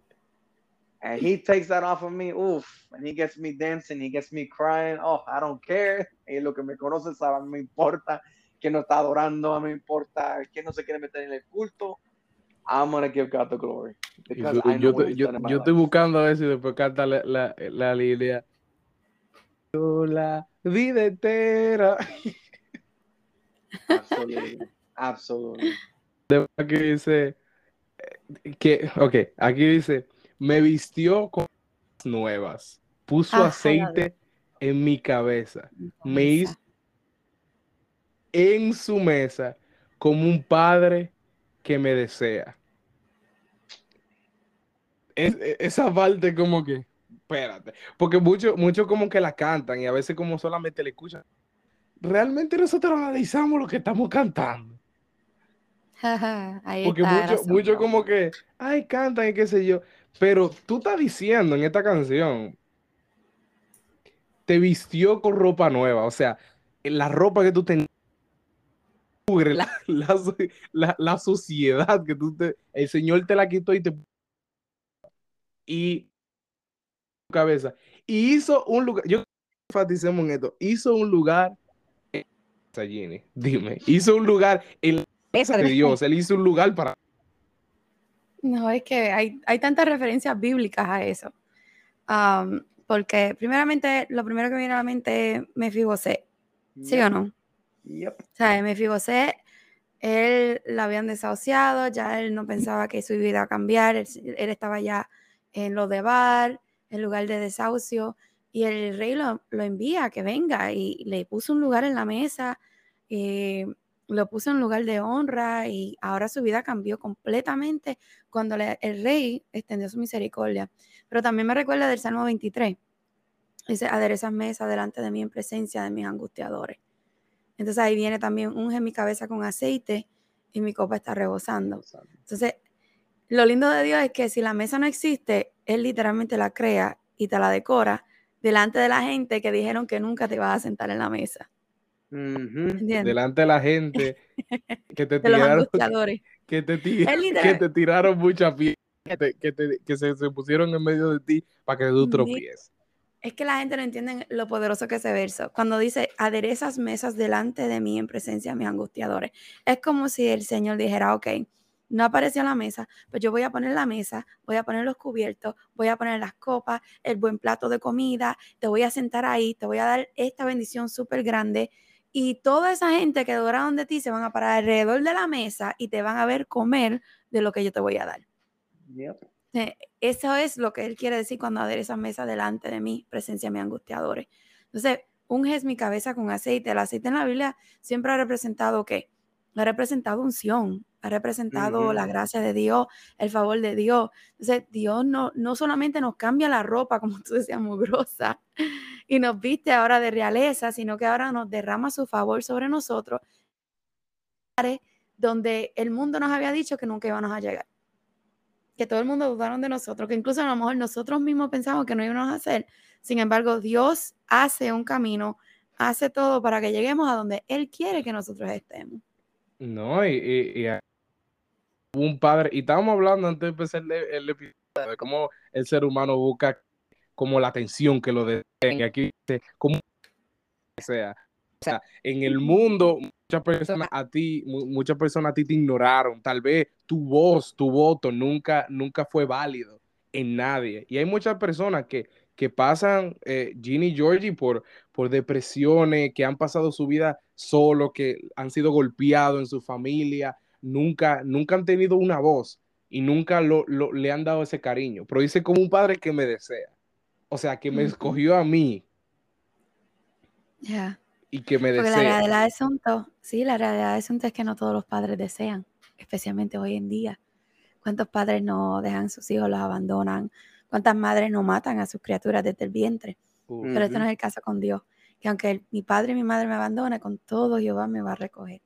And he takes that off of me, oof, and he gets me dancing, he gets me crying. Oh, I don't care. Y lo que me conoce sabe, me importa quién no está adorando, me importa quién no se quiere meter en el culto. I'm gonna give God the glory y because I know yo, te- yo- yo estoy buscando a ver si después canta la, la, la línea. Yo la vida entera. Absolutely, absolutely. *laughs* Aquí dice eh, que, ok, aquí dice, me vistió con nuevas, puso aceite en mi cabeza, me hizo en su mesa como un padre que me desea. Es- e- esa parte como que, espérate, porque muchos mucho como que la cantan y a veces como solamente le escuchan. Realmente nosotros analizamos lo que estamos cantando. *laughs* Ahí Porque el mucho, como que, ay, cantan y qué sé yo. Pero tú estás diciendo en esta canción, te vistió con ropa nueva. O sea, la ropa que tú tenías, la, *laughs* la, la- la suciedad que tú te, el Señor te la quitó y te y tu cabeza. Y hizo un lugar, yo enfaticemos en esto, hizo un lugar en Gini, dime, hizo un lugar en la mesa de Dios, él hizo un lugar para No, es que hay, hay tantas referencias bíblicas a eso. Porque primeramente, lo primero que me viene a la mente es Mefibosé, ¿sí o no? Yep. O sea, Mefibosé, él la habían desahuciado, ya él no pensaba que su vida iba a cambiar, él, él estaba ya en lo de Bar, en lugar de desahucio, y el rey lo, lo envía a que venga y le puso un lugar en la mesa, eh, lo puso en lugar de honra y ahora su vida cambió completamente cuando le- el rey extendió su misericordia. Pero también me recuerda del Salmo 23. Dice, aderezas mesa delante de mí en presencia de mis angustiadores. Entonces ahí viene también, unge mi cabeza con aceite y mi copa está rebosando. Entonces, lo lindo de Dios es que si la mesa no existe, Él literalmente la crea y te la decora delante de la gente que dijeron que nunca te ibas a sentar en la mesa. Delante de la gente *laughs* que te tiraron, *laughs* que te, *laughs* que te tiraron mucha piedra, que, te- que, te- que se, se pusieron en medio de ti para que tú tropieces. Es que la gente no entiende lo poderoso que es ese verso. Cuando dice, aderezas mesas delante de mí en presencia de mis angustiadores. Es como si el Señor dijera, ok, no apareció la mesa, pues yo voy a poner la mesa, voy a poner los cubiertos, voy a poner las copas, el buen plato de comida, te voy a sentar ahí, te voy a dar esta bendición súper grande Y toda esa gente que adoraron de ti se van a parar alrededor de la mesa y te van a ver comer de lo que yo te voy a dar. Yep. Eh, Eso es lo que él quiere decir cuando adereza mesa delante de mí, presencia de mis angustiadores. Entonces, unges mi cabeza con aceite. El aceite en la Biblia siempre ha representado qué? Ha representado unción, ha representado la gracia de Dios, el favor de Dios. Entonces, Dios no, no solamente nos cambia la ropa, *laughs* como tú decías, mugrosa, y nos viste ahora de realeza, sino que ahora nos derrama su favor sobre nosotros, donde el mundo nos había dicho que nunca íbamos a llegar. Que todo el mundo dudaron de nosotros, que incluso a lo mejor nosotros mismos pensamos que no íbamos a hacer. Sin embargo, Dios hace un camino, hace todo para que lleguemos a donde Él quiere que nosotros estemos. No, y, y- y a- un padre, y estábamos hablando antes de empezar el, episodio de cómo el ser humano busca como la atención que lo deseen. Y aquí dice, como sea. O sea, en el mundo, muchas personas a ti, mu- muchas personas a ti te ignoraron. Tal vez tu voz, tu voto nunca, nunca fue válido en nadie. Y hay muchas personas que, que pasan, eh, Ginny y Georgie, por, por depresiones, que han pasado su vida solo, que han sido golpeados en su familia, nunca, nunca han tenido una voz y nunca lo, lo- le han dado ese cariño. Pero dice como un padre que me desea. O sea, que me escogió a mí Ya. y que me Porque la desea. realidad del asunto, sí, la realidad del asunto es que no todos los padres desean, especialmente hoy en día. ¿Cuántos padres no dejan a sus hijos, los abandonan? ¿Cuántas madres no matan a sus criaturas desde el vientre? Pero este no es el caso con Dios. Que aunque el- mi padre y mi madre me abandonen, con todo Jehová me va a recoger.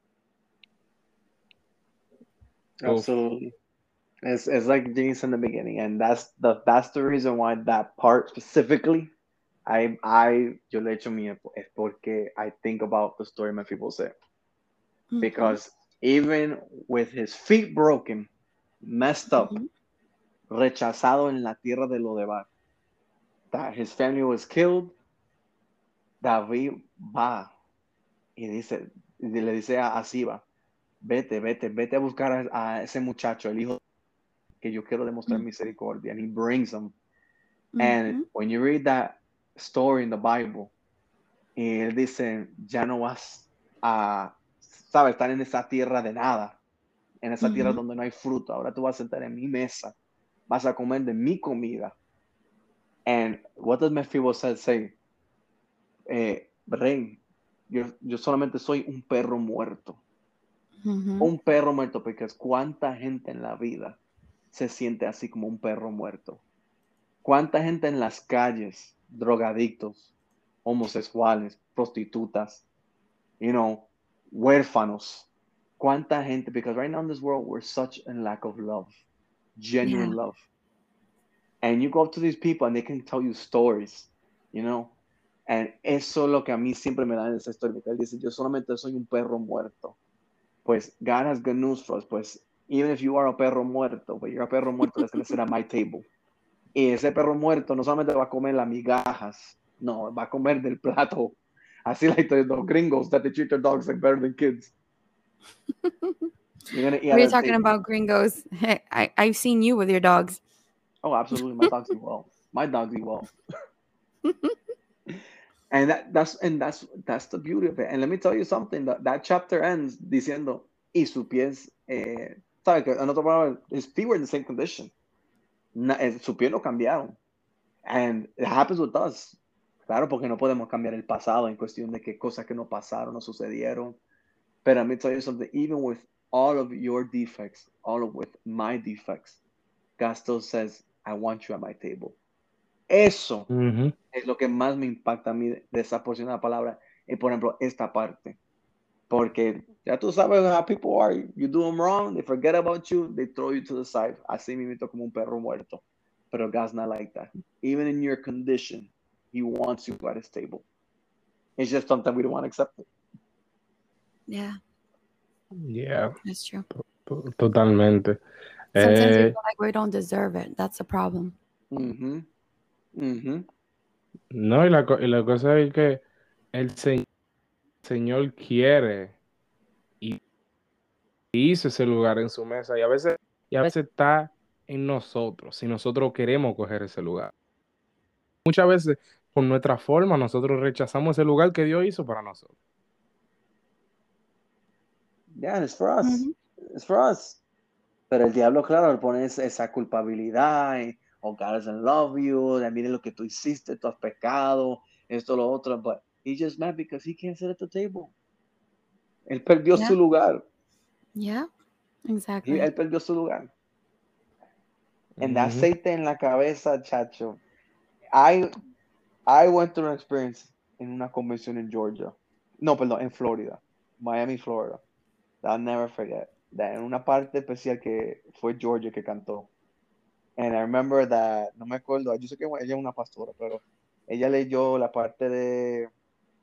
Absolutely. It's, it's like said in the beginning, and that's the that's the reason why that part specifically, I I yo le echo mi es porque I think about the story my people say. Ujú, because even with his feet broken, messed up, ujú, rechazado en la tierra de Lodebar, that his family was killed, David va y dice, le dice a, a Siba, vete, vete, vete a buscar a, a ese muchacho, el hijo que yo quiero demostrar Mm. misericordia. And he brings him. And ujú, when you read that story in the Bible, y él dice, ya no vas a, sabes, estar en esa tierra de nada, en esa tierra Ujú. donde no hay fruto. Ahora tú vas a sentar en mi mesa, vas a comer de mi comida. And what does Mephibosheth say? Eh, rey, yo, yo solamente soy un perro muerto. Un perro muerto, porque es cuánta gente en la vida se siente así como un perro muerto. Cuánta gente en las calles, drogadictos, homosexuales, prostitutas, you know, huérfanos. Cuánta gente, because right now in this world we're such in lack of love, genuine Yeah. love. And you go up to these people and they can tell you stories, you know. And eso es lo que a mí siempre me da en esa historia, porque él dice, yo solamente soy un perro muerto. Pues God has good news for us, pues even if you are a perro muerto, but you're a perro muerto that's to sit at my table. Y ese perro muerto no solamente va a comer las migajas, no, va a comer del plato. Así like the, the gringos that they treat their dogs like better than kids. You're gonna We're talking table. about gringos. I, I've seen you with your dogs. Oh, absolutely. My dogs eat well. My dogs eat well. *laughs* and that, that's and that's that's the beauty of it. And let me tell you something. That, that chapter ends diciendo y sus pies, eh, sabe que en otras palabras, his feet were in the same condition. Na, eh, sus pies no cambiaron. And it happens with us. Claro, porque no podemos cambiar el pasado en cuestión de que cosas que no pasaron, no sucedieron. But let me tell you something. Even with all of your defects, all of with my defects, God still says, I want you at my table. Eso Ujú. es lo que más me impacta a mí de de esa porción de la palabra. Y por ejemplo, esta parte. Porque ya tú sabes how people are. You do them wrong, they forget about you, they throw you to the side. Así mismo como un perro muerto. Pero God's not like that. Even in your condition, He wants you at His table. It's just something we don't want to accept. It. Yeah, Yeah, that's true. to- totalmente. Sometimes we Eh, feel like we don't deserve it. That's the problem. No, y la, y la cosa es que el se- Señor quiere y hizo ese lugar en su mesa y a veces, y a veces está en nosotros, si nosotros queremos coger ese lugar. Muchas veces, por nuestra forma, nosotros rechazamos ese lugar que Dios hizo para nosotros. Yeah, it's for us. It's for us. Pero el diablo, claro, le pone esa- esa culpabilidad. y, oh, God doesn't love you. de, Mire lo que tú hiciste, tú has pecado, esto, lo otro. But he's just mad because he can't sit at the table. Él perdió Yeah. su lugar. Yeah, He- exactly. él perdió su lugar. And the Ujú. aceite en la cabeza, chacho. I, I went through an experience en una convención en Georgia. No, perdón, en Florida. Miami, Florida. I'll never forget. That en una parte especial que fue Georgia que cantó. And I remember that, no me acuerdo, yo sé que ella es una pastora, pero ella leyó la parte de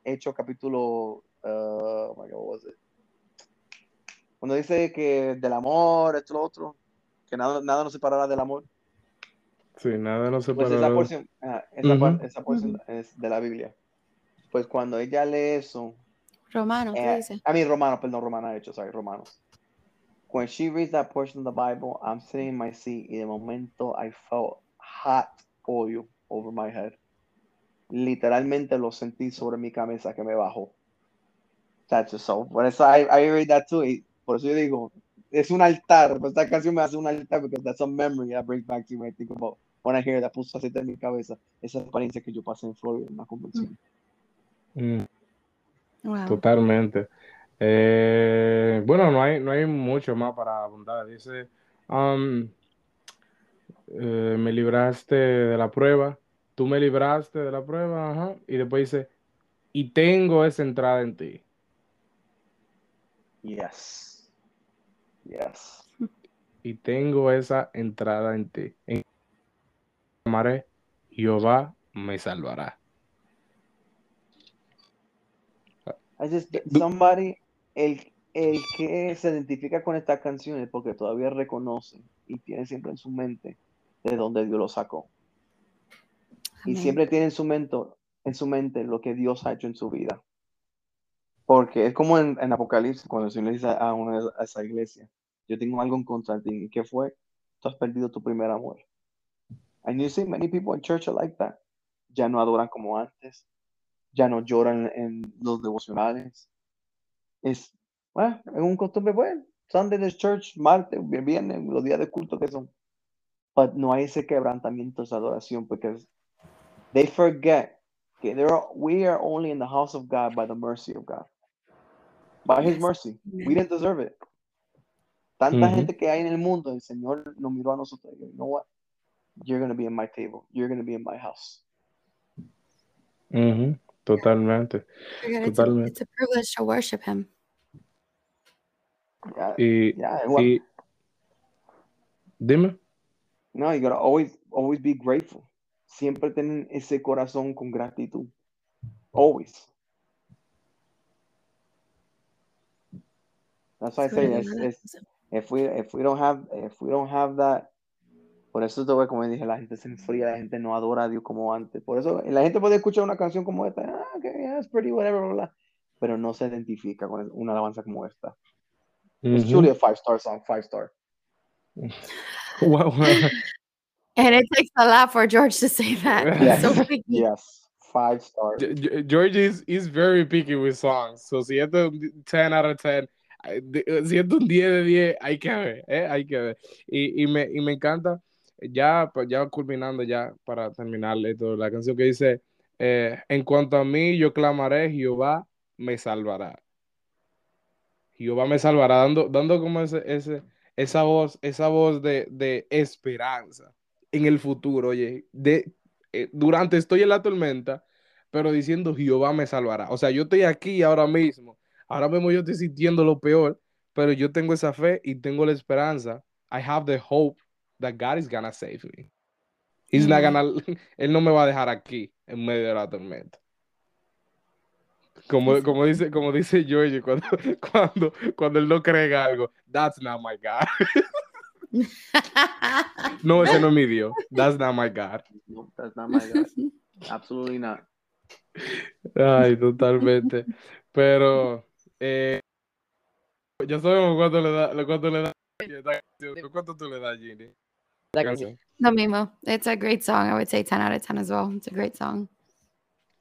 Hecho capítulo, uh, oh my God, what was it? Cuando dice que del amor, esto, lo otro, que nada, nada nos separará del amor. Sí, nada no se Pues esa porción, ah, esa, Ujú. par- esa porción es de la Biblia. Pues cuando ella lee eso, Romano, ¿qué eh, dice? I mean Romanos, perdón, Romana hecho, sorry, Romanos. When she reads that portion of the Bible, I'm sitting in my seat y de momento I felt hot oil over my head. Literalmente lo sentí sobre mi cabeza que me bajó. Chacho, so, por eso I, I read that too. y por eso yo digo, es un altar. Pues esta canción me hace un altar because that's a memory that brings back to me. I think about when I hear that puso aceite en mi cabeza. Esa experiencia que yo pasé en Florida en una convención. Mm, Wow. totalmente. Eh, bueno, no hay, no hay mucho más para abundar. Dice, um, eh, me libraste de la prueba, tú me libraste de la prueba, ajá, y después dice, y tengo esa entrada en ti. Yes. Yes. y tengo esa entrada en ti. En amaré, Jehová me salvará. I just, somebody, el, el que se identifica con estas canciones porque todavía reconoce y tiene siempre en su mente de dónde Dios lo sacó. Y siempre tiene en su mente, en su mente lo que Dios ha hecho en su vida. Porque es como en, en Apocalipsis, cuando el Señor le dice a, una, a esa iglesia, yo tengo algo en contra de ti. ¿Y qué fue? Tú has perdido tu primer amor. And you see many people in church are like that. Ya no adoran como antes. Ya no lloran en los devocionales. Es, bueno, es un costumbre, bueno, Sunday there's church, martes, viernes, los días de culto que son. But no hay ese quebrantamiento, esa adoración, porque they forget que there are- we are only in the house of God by the mercy of God. By His mercy. We didn't deserve it. Tanta Ujú. gente que hay en el mundo, el Señor nos miró a nosotros you know what? You're going to be in my table. You're going to be in my house. Ujú, Totalmente. Forget It's a, it's a privilege to worship him. Yeah, Y, yeah, well, y- dime. no, you got to always, always be grateful. Siempre tener ese corazón con gratitud. Always. That's why I say Sobre it's, if we if we don't have if we don't have that por eso te voy como dije la gente se enfría la gente no adora a Dios como antes por eso la gente puede escuchar una canción como esta ah, okay, yeah, it's pretty whatever bla, bla, pero no se identifica con una alabanza como esta it's Ujú. truly a five star song five star *laughs* Wow. And it takes a lot for George to say that. *laughs* yes So picky. yes five Ge- George is, is very picky with songs. So si esto es un 10 out of 10, eh, de- eh, si esto es un 10 de 10, hay que ver, ¿eh? Hay que ver. Y, y, me, y me encanta, ya, pues, ya culminando ya para terminar esto, la canción que dice, eh, en cuanto a mí, yo clamaré, Jehová me salvará. Jehová me salvará, dando, dando como ese, ese, esa voz, esa voz de, de esperanza en el futuro, oye, de, eh, durante estoy en la tormenta, pero diciendo Jehová me salvará. O sea, yo estoy aquí ahora mismo, ahora mismo yo estoy sintiendo lo peor, pero yo tengo esa fe y tengo la esperanza. I have the hope that God is gonna save me. He's not Amen. gonna, *laughs* él no me va a dejar aquí en medio de la tormenta. Como, como dice, como dice George cuando, *laughs* cuando, cuando él no cree en algo, that's not my God. *laughs* No, ese no es mi Dios. That's not my God. no that's not my God absolutely not Ay, totalmente. Pero eh, ya sabemos cuánto le da, cuánto le da. ¿Cuánto tú le das, Ginny? La Canción. Lo mismo. It's a great song. I would say 10 out of 10 as well. It's a great song.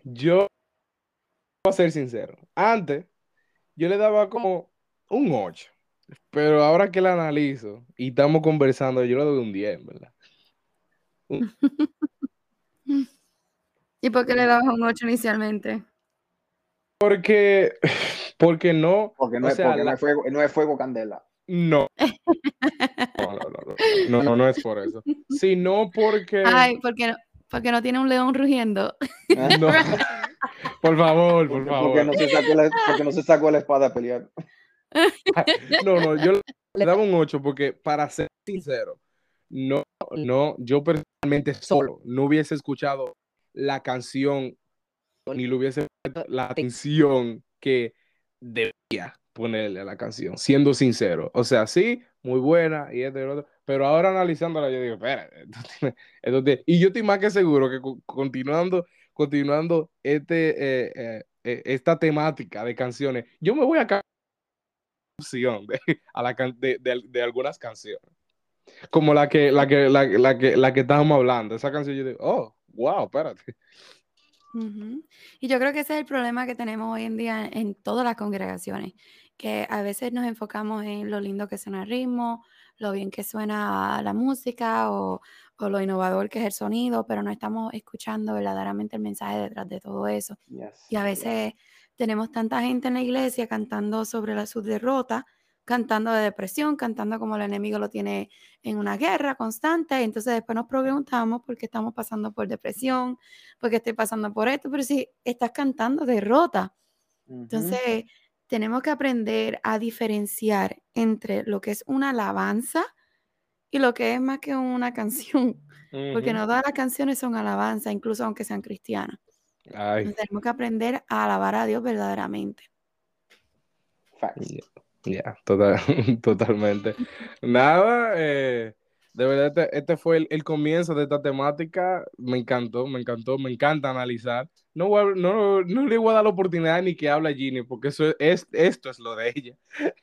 Yo voy a ser sincero. Antes, yo le daba como un 8. Pero ahora que la analizo y estamos conversando, yo le doy un 10, ¿verdad? *laughs* ¿Y por qué le dabas un 8 inicialmente? Porque, porque no, Porque no, o sea, porque no es fuego, no es fuego candela. *laughs* no. No, no, no, no, no, no es por eso. Sino porque, Ay, porque no, porque no tiene un león rugiendo. no. *laughs* Por favor, por Porque, favor. porque no se sacó la, porque no se sacó la espada a pelear. No, no, yo le daba un 8 porque, para ser sincero, no, no, yo personalmente solo no hubiese escuchado la canción ni le hubiese la atención que debía ponerle a la canción, siendo sincero. O sea, sí, muy buena y esto y lo otro, pero ahora analizándola yo digo, espera, *laughs* esto tiene- esto tiene-". y yo estoy más que seguro que co- continuando, continuando este, eh, eh, eh, esta temática de canciones, yo me voy a opción de, *laughs* a la de, de- algunas canciones. Como la que, la que, la, que, la que estábamos hablando. Esa canción yo digo, oh, wow, espérate. Y yo creo que ese es el problema que tenemos hoy en día en todas las congregaciones, que a veces nos enfocamos en lo lindo que suena el ritmo, lo bien que suena la música o, o lo innovador que es el sonido, pero no estamos escuchando verdaderamente el mensaje detrás de todo eso. Yes, Y a yes. veces tenemos tanta gente en la iglesia cantando sobre la, su derrota, cantando de depresión, cantando como el enemigo lo tiene en una guerra constante. Y entonces después nos preguntamos por qué estamos pasando por depresión, por qué estoy pasando por esto, pero si estás cantando derrota. Entonces tenemos que aprender a diferenciar entre lo que es una alabanza y lo que es más que una *laughs* canción, porque no todas las canciones son alabanza, incluso aunque sean cristianas. Ay, tenemos que aprender a alabar a Dios verdaderamente. Ya, total- *laughs* totalmente. Nada, eh, de verdad, este, este fue el, el comienzo de esta temática. Me encantó, me encantó, me encanta analizar. No, voy a- no, no le voy a dar la oportunidad ni que hable Ginny, porque eso es, esto es lo de ella.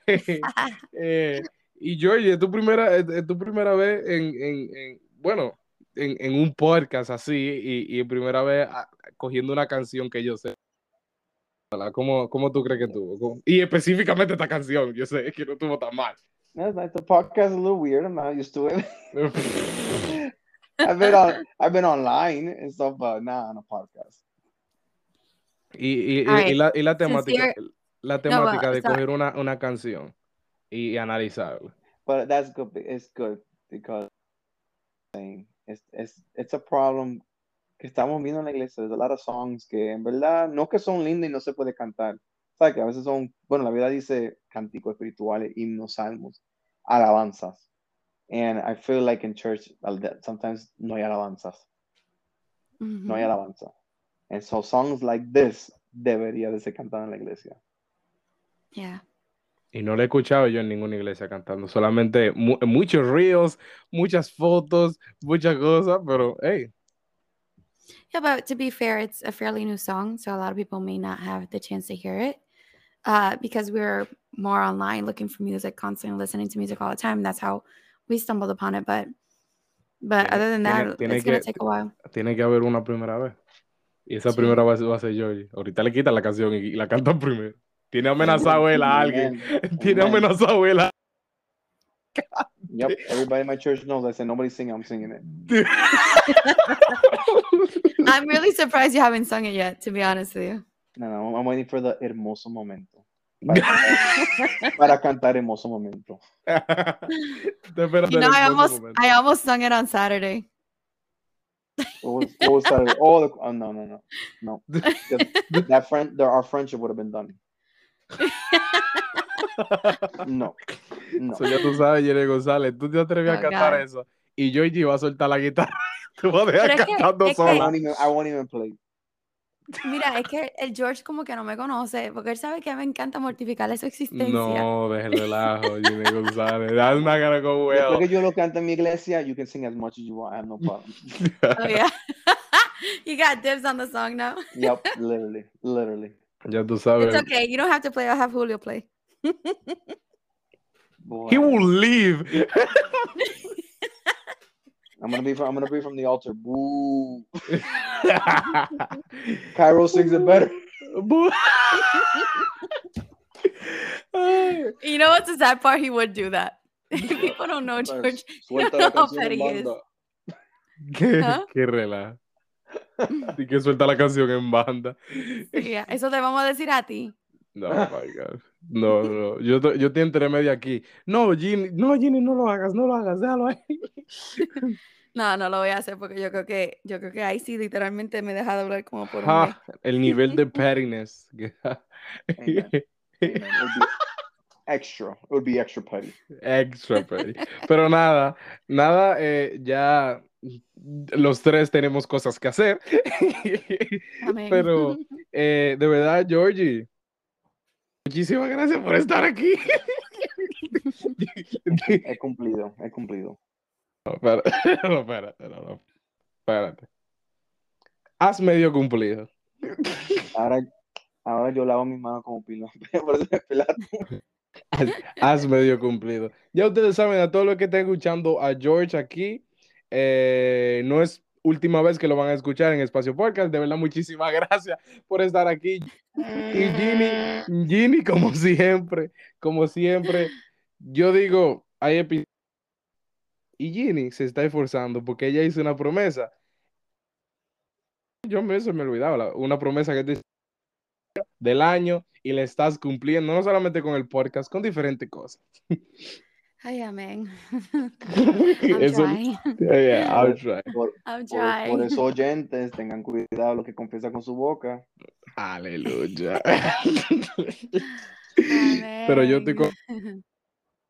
*laughs* Eh, y Georgie, es tu primera, es, tu primera vez en, en- en- bueno, en, en un podcast así, y, y primera vez ah, cogiendo una canción que yo sé. ¿Cómo, cómo tú crees que tuvo? ¿Cómo- Y específicamente esta canción, yo sé que no estuvo tan mal. That's nice. The podcast is a little weird. I'm not used to it. I've been on, I've been online and stuff, but not on a podcast. Y, y- y- right. y la, y la temática, la temática de sorry. coger una, una canción y analizarla. But that's good. It's good because it's, it's, it's a problem que estamos viendo en la iglesia. There's a lot of songs que en verdad no que son lindas y no se puede cantar. ¿Sabes? Que a veces son, bueno, la Biblia dice cánticos espirituales, himnos, salmos, alabanzas. And I feel like in church sometimes no hay alabanzas. No hay alabanza. And so songs like this debería de ser cantada en la iglesia. Yeah. Y no lo he escuchado yo en ninguna iglesia cantando, solamente mu- muchos reels, muchas fotos, muchas cosas, pero hey, Yeah, but to be fair, it's a fairly new song, so a lot of people may not have the chance to hear it. Uh, because we're more online looking for music, constantly listening to music all the time. That's how we stumbled upon it. But but Tiene- other than that, tiene it's gonna que- take a while. tiene que haber una primera vez. Y esa Sí. primera vez va a ser Georgie. Ahorita le quitan la canción y, y la cantan *laughs* primero. Tiene amenazado él a alguien. Amen. Tiene amenazado él a Yep, everybody in my church knows. I said nobody sing. I'm singing it. *laughs* I'm really surprised you haven't sung it yet, to be honest with you. No, no, I'm waiting for the hermoso momento. *laughs* Para cantar, para cantar hermoso momento. You know, I hermoso almost momento. I almost sung it on Saturday. What was, what was that? Oh, the, oh, no, no, no, no. That, *laughs* that friend, there, our friendship would have been done. *laughs* No, no. So, ya tú sabes, Jerry González, tú te atreves a Oh, cantar God. eso. Y Georgie va a soltar la guitarra. Te vas a dejar que- cantando que- I sola. won't even. I won't even play. Mira, es *laughs* que el George como que no me conoce, porque él sabe que me encanta mortificarle su existencia. No, deja el relajo, *laughs* Jimmy González. That's not gonna go Después well. que yo lo canto en mi iglesia, you can sing as much as you want. I have no *laughs* problem. Oh yeah. you got dibs on the song now. Yep, literally, literally. ya tú sabes. It's okay. You don't have to play. I'll have Julio play. Boy, He will leave. I'm gonna be. From, I'm gonna be from the altar. Boo. *laughs* Cairo sings it better. Bu- Ay, You know what's the sad part? He would do that. *laughs* People don't know George. *laughs* Suelta No, la canción en pero he is. banda. Qué, ¿Ah? qué relajo. Y que suelta la canción en banda. Sí, eso te vamos a decir a ti. No, my God. No, no. Yo, te- yo te entre medio aquí. No, Ginny, no, Ginny, no lo hagas, no lo hagas, déjalo ahí. No, no lo voy a hacer porque yo creo que yo creo que ahí sí literalmente me deja de hablar como por un. Ja, el nivel de pettiness. *laughs* Extra. It would be extra petty. Extra petty. Pero nada, nada, eh, ya los tres tenemos cosas que hacer. Amén. Pero eh, de verdad, Georgie, muchísimas gracias por estar aquí. He cumplido, he cumplido. No, espérate, *laughs* no, espérate, no, no, espérate. Has medio cumplido. Ahora, ahora yo lavo mis manos como pila. *laughs* Has, has medio cumplido. Ya ustedes saben, a todos los que están escuchando a George aquí, eh, no es última vez que lo van a escuchar en Espacio Podcast. De verdad, muchísimas *laughs* gracias por estar aquí. Y Ginny, Ginny, como siempre, como siempre, yo digo, hay episodios. Y Ginny se está esforzando porque ella hizo una promesa. Yo me, se me olvidaba, la- una promesa que dice del año y le estás cumpliendo, no solamente con el podcast, con diferentes cosas. *laughs* Ay, amén. *laughs* Eso-. *laughs* Yeah, yeah, I'll *laughs* try. Por, I'm por, por trying. eso, oyentes, tengan cuidado lo que confiesa con su boca. Aleluya. Pero yo estoy con...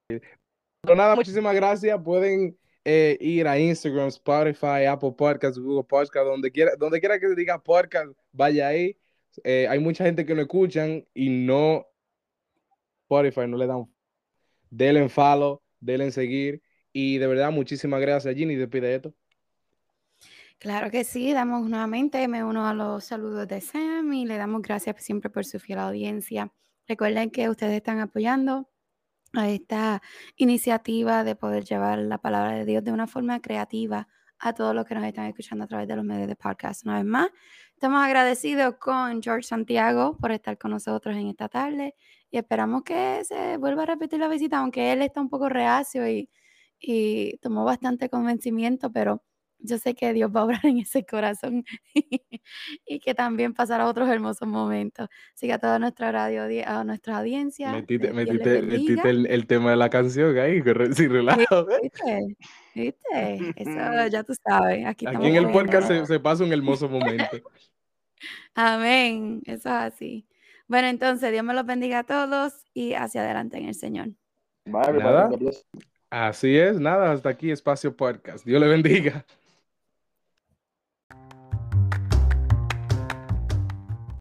Pero nada, muchísimas gracias. Pueden eh, ir a Instagram, Spotify, Apple Podcasts, Google Podcasts, donde quiera, donde quiera que diga podcast, vaya ahí. Eh, hay mucha gente que no escuchan y no Spotify, no le dan. Denle en follow, denle en seguir. Y de verdad, muchísimas gracias, Ginny. Despide esto. Claro que sí, damos nuevamente, me uno a los saludos de Sam y le damos gracias siempre por su fiel audiencia. Recuerden que ustedes están apoyando a esta iniciativa de poder llevar la palabra de Dios de una forma creativa a todos los que nos están escuchando a través de los medios de podcast. Una vez más, estamos agradecidos con George Santiago por estar con nosotros en esta tarde y esperamos que se vuelva a repetir la visita, aunque él está un poco reacio y, y tomó bastante convencimiento, pero yo sé que Dios va a obrar *laughs* en ese corazón *laughs* y que también pasará otros hermosos momentos. Así que a toda nuestra radio, a nuestra audiencia, Metiste, eh, metiste, metiste el, el tema de la canción ahí, sin relajo. ¿Viste? ¿Viste? Eso *laughs* ya tú sabes. Aquí, en el podcast se, se pasa un hermoso momento. Amén. Eso es así. Bueno, entonces, Dios me los bendiga a todos y hacia adelante en el Señor. Bye. Así es, nada, hasta aquí Espacio Podcast. Dios le bendiga.